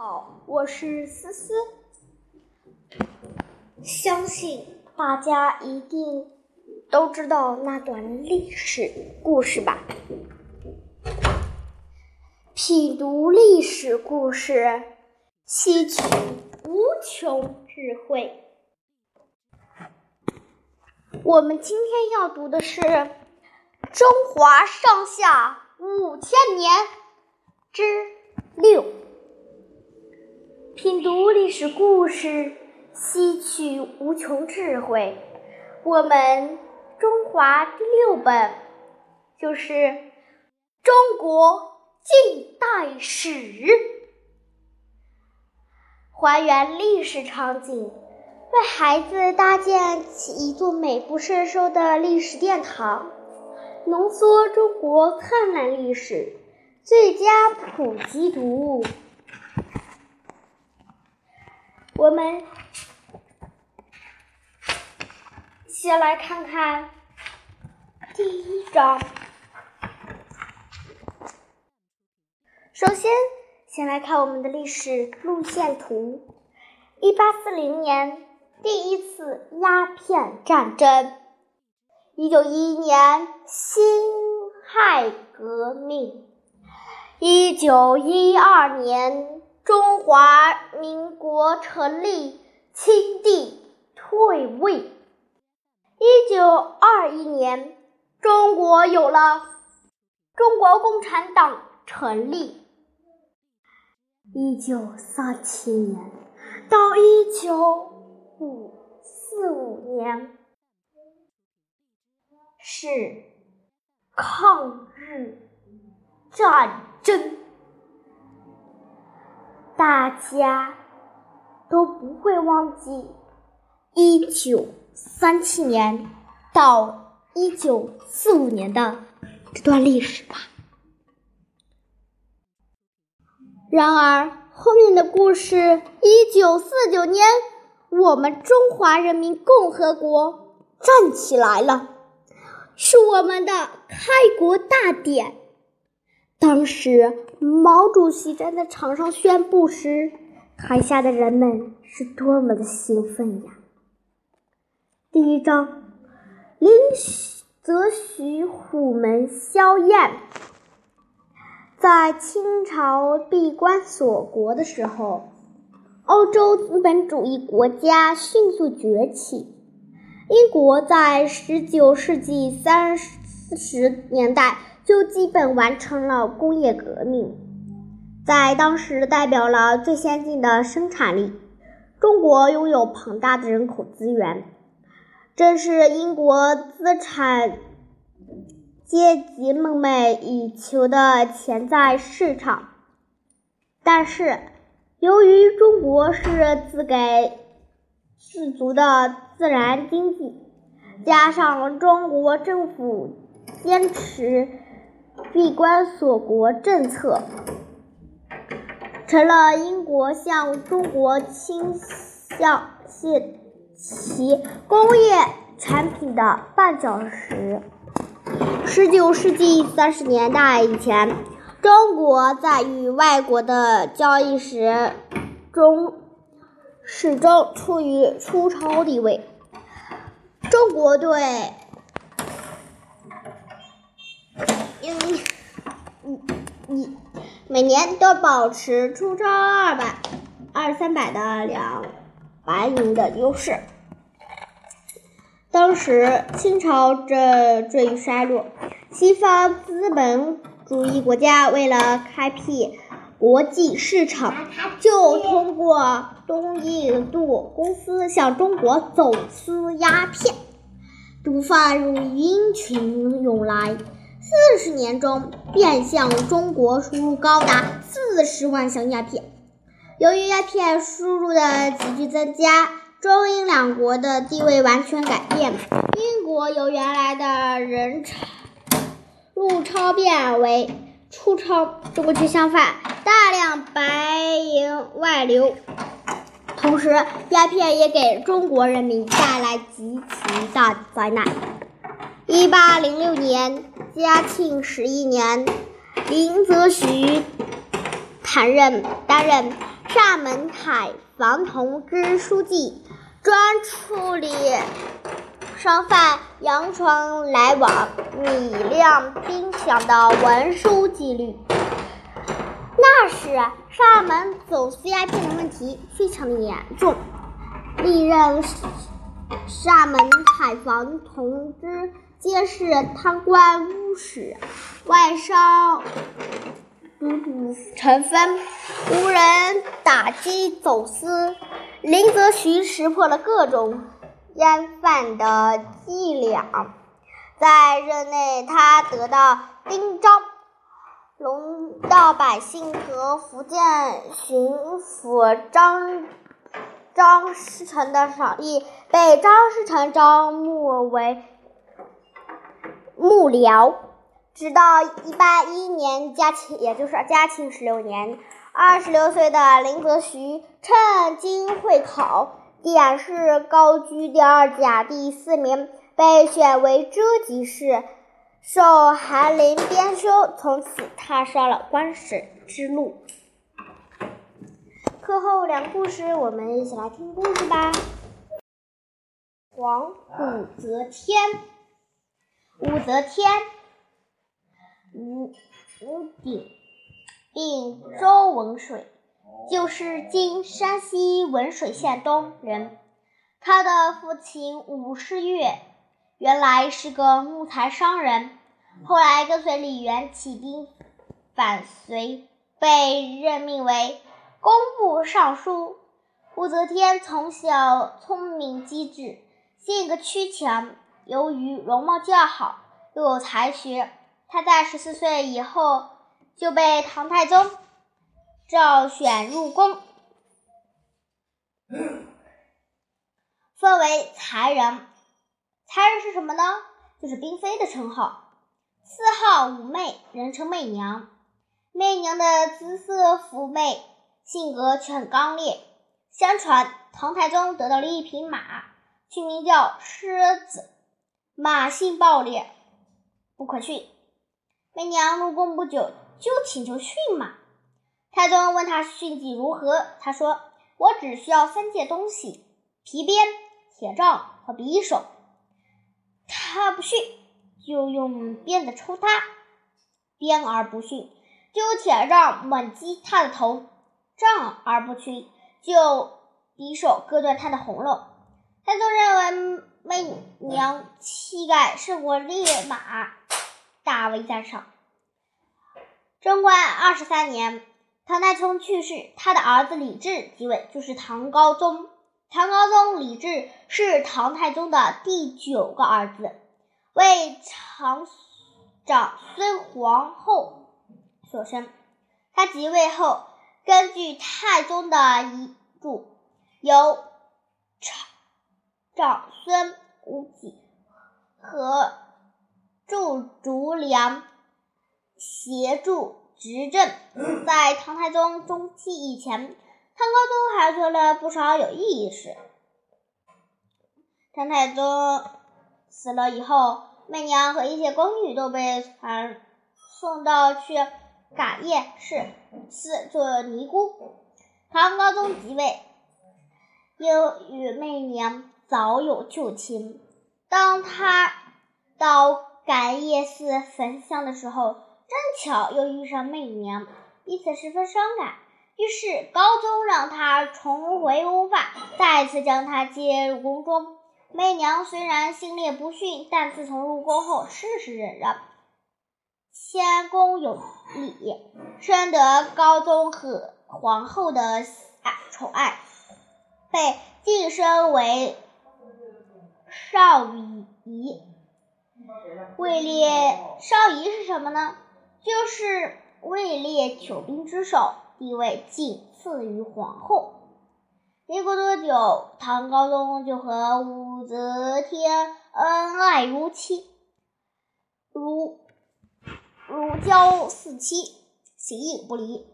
好，我是思思。相信大家一定都知道那段历史故事吧？品读历史故事，吸取无穷智慧。我们今天要读的是《中华上下五千年》之六。品读历史故事，吸取无穷智慧。我们中华第六本就是《中国》。近代史，还原历史场景，为孩子搭建起一座美不胜收的历史殿堂，浓缩中国灿烂历史，最佳普及读物。我们先来看看第一章。首先，先来看我们的历史路线图。一八四零年，第一次鸦片战争；一九一一年，辛亥革命；一九一二年，中华民国成立，清帝退位；一九二一年，中国有了中国共产党成立。一九三七年到一九五四五年是抗日战争，大家都不会忘记一九三七年到一九四五年的这段历史吧。然而，后面的故事，一九四九年，我们中华人民共和国站起来了，是我们的开国大典。当时，毛主席站在场上宣布时，台下的人们是多么的兴奋呀！第一章，林则徐虎门销烟。在清朝闭关锁国的时候，欧洲资本主义国家迅速崛起。英国在十九世纪三四十年代就基本完成了工业革命，在当时代表了最先进的生产力。中国拥有庞大的人口资源，正是英国资产。阶级梦寐以求的潜在市场，但是由于中国是自给自足的自然经济，加上中国政府坚持闭关锁国政策，成了英国向中国倾向其工业产品的绊脚石。十九世纪三十年代以前，中国在与外国的交易时中始终处于出超地位。中国对队，嗯，嗯，每年都保持出超二百、二三百的两白银的优势。当时清朝正处于衰落，西方资本主义国家为了开辟国际市场，就通过东印度公司向中国走私鸦片，毒贩如鹰群涌来。四十年中，便向中国输入高达四十万箱鸦片。由于鸦片输入的急剧增加。中英两国的地位完全改变，英国由原来的人超入超变为出超，中国却相反，大量白银外流，同时鸦片也给中国人民带来极其大的灾难。一八零六年，嘉庆十一年，林则徐担任担任。厦门海防同知书记，专处理商贩洋船来往、米粮、兵饷的文书纪律。那时，厦门走私鸦片的问题非常的严重，历任厦门海防同知皆是贪官污吏，外商。五谷成分，无人打击走私。林则徐识破了各种烟贩的伎俩，在任内，他得到丁章、龙道百姓和福建巡抚张张士诚的赏识，被张士诚招募为幕僚。直到一八一一年，嘉庆，也就是嘉庆十六年，二十六岁的林则徐趁机会考，殿试高居第二甲第四名，被选为遮籍士，受翰林编修，从此踏上了官史之路。课后两故事，我们一起来听故事吧。黄武则天，武则天。吴吴鼎，并周文水，就是今山西文水县东人。他的父亲武士岳原来是个木材商人，后来跟随李元起兵反隋，被任命为工部尚书。武则天从小聪明机智，性格曲强，由于容貌较好，又有才学。他在十四岁以后就被唐太宗召选入宫，封为才人。才人是什么呢？就是嫔妃的称号。四号武媚，人称媚娘。媚娘的姿色妩媚，性格却很刚烈。相传唐太宗得到了一匹马，取名叫狮子，马性暴烈，不可驯。媚娘入宫不久，就请求驯马。太宗问他训技如何，他说：“我只需要三件东西：皮鞭、铁杖和匕首。他不驯，就用鞭子抽他；鞭而不驯，就用铁杖猛击他的头；杖而不驯，就匕首割断他的喉咙。”太宗认为媚娘气概胜过烈马。大为赞赏。贞观二十三年，唐太宗去世，他的儿子李治即位，就是唐高宗。唐高宗李治是唐太宗的第九个儿子，为长长孙皇后所生。他即位后，根据太宗的遗嘱，由长长长孙无忌和。祝竹良协助执政，在唐太宗中期以前，唐高宗还做了不少有意义事。唐太宗死了以后，媚娘和一些宫女都被传送到去嘎叶市寺做尼姑。唐高宗即位，又与媚娘早有旧情。当他到感业寺焚香的时候，正巧又遇上媚娘，彼此十分伤感。于是高宗让他重回屋发，再次将他接入宫中。媚娘虽然心烈不驯，但自从入宫后，事事忍让，谦恭有礼，深得高宗和皇后的爱宠爱，被晋升为少仪。位列少仪是什么呢？就是位列九兵之首，地位仅次于皇后。没过多久，唐高宗就和武则天恩爱如妻，如如胶似漆，形影不离。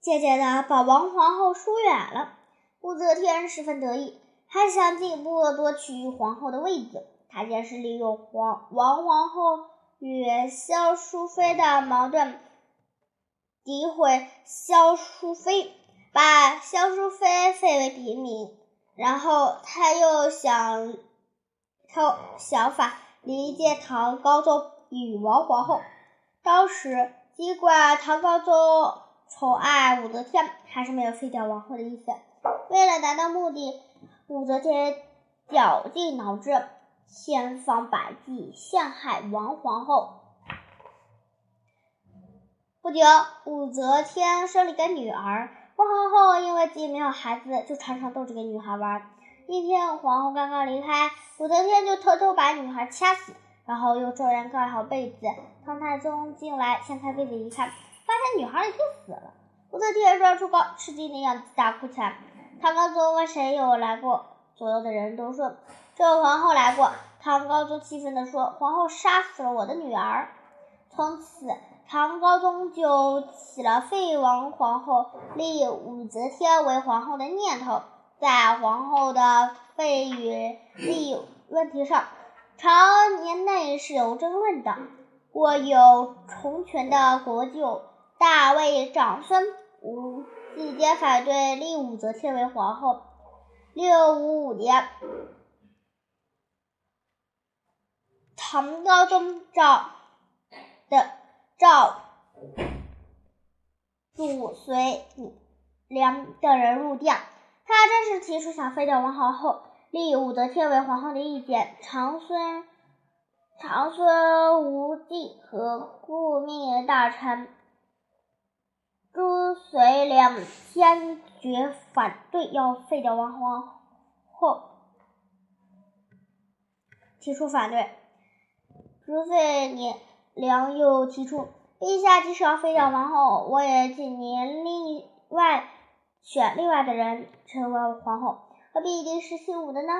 渐渐的，把王皇后疏远了。武则天十分得意，还想进一步夺取皇后的位子。他先是利用皇王皇后与萧淑妃的矛盾，诋毁萧淑妃，把萧淑妃废为平民，然后他又想偷想法离间唐高宗与王皇后。当时尽管唐高宗宠爱武则天，还是没有废掉王后的意思。为了达到目的，武则天绞尽脑汁，千方百计陷害王皇后。不久，武则天生了一个女儿。王皇后因为自己没有孩子，就常常逗这个女孩玩。一天，皇后刚刚离开，武则天就偷偷把女孩掐死，然后用重人盖好被子。唐太宗进来掀开被子一看，发现女孩已经死了。武则天装出高吃惊的样子，大哭起来。唐高宗问谁有来过，左右的人都说这位皇后来过。唐高宗气愤地说：“皇后杀死了我的女儿。”从此。唐高宗就起了废王皇后、立武则天为皇后的念头，在皇后的废与立问题上，朝年内是有争论的。过有重权的国舅大卫长孙吴季坚反对立武则天为皇后。六五五年，唐高宗赵的。赵祖随梁等人入殿，他正式提出想废掉王皇后、立武则天为皇后的意见。长孙长孙无忌和顾命大臣朱随良坚决反对，要废掉王皇后，提出反对。朱遂良。又提出：“陛下即使要废掉王后，我也请您另外选另外的人成为皇后，何必一定是姓武的呢？”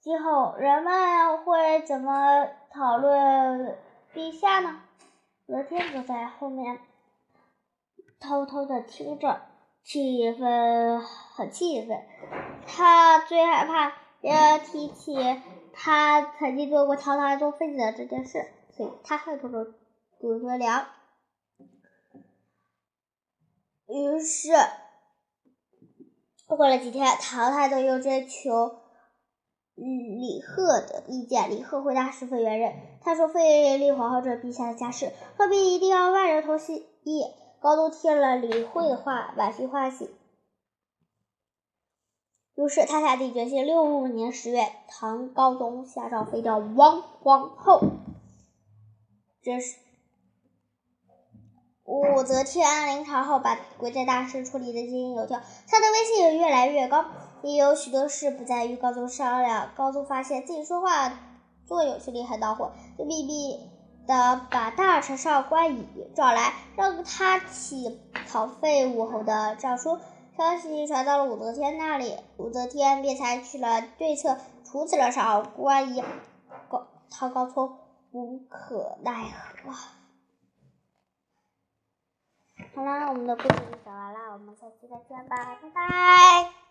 今后人们会怎么讨论陛下呢？昨天就在后面偷偷的听着，气氛很气愤。他最害怕别人提起。他曾经做过唐太宗妃子的这件事，所以他害怕了祖孙良。于是过了几天，唐太宗又征求李贺的意见。李贺回答十分圆润，他说：“废立皇后这是陛下的家事，何必一定要万人同心意？”高宗听了李惠的话，满心欢喜。于是他下定决心，六五五年十月，唐高宗下诏废掉王皇后。这是武则天临朝后，把国家大事处理的井井有条，她的威信也越来越高。也有许多事不再与高宗商量，高宗发现自己说话做有些厉害恼火，就秘密的把大臣上官乙找来，让他起草废武后的诏书。消息传到了武则天那里，武则天便采取了对策，处死了上官乙。高唐高宗无可奈何。好啦，我们的故事就讲完了，我们下期再见吧，拜拜。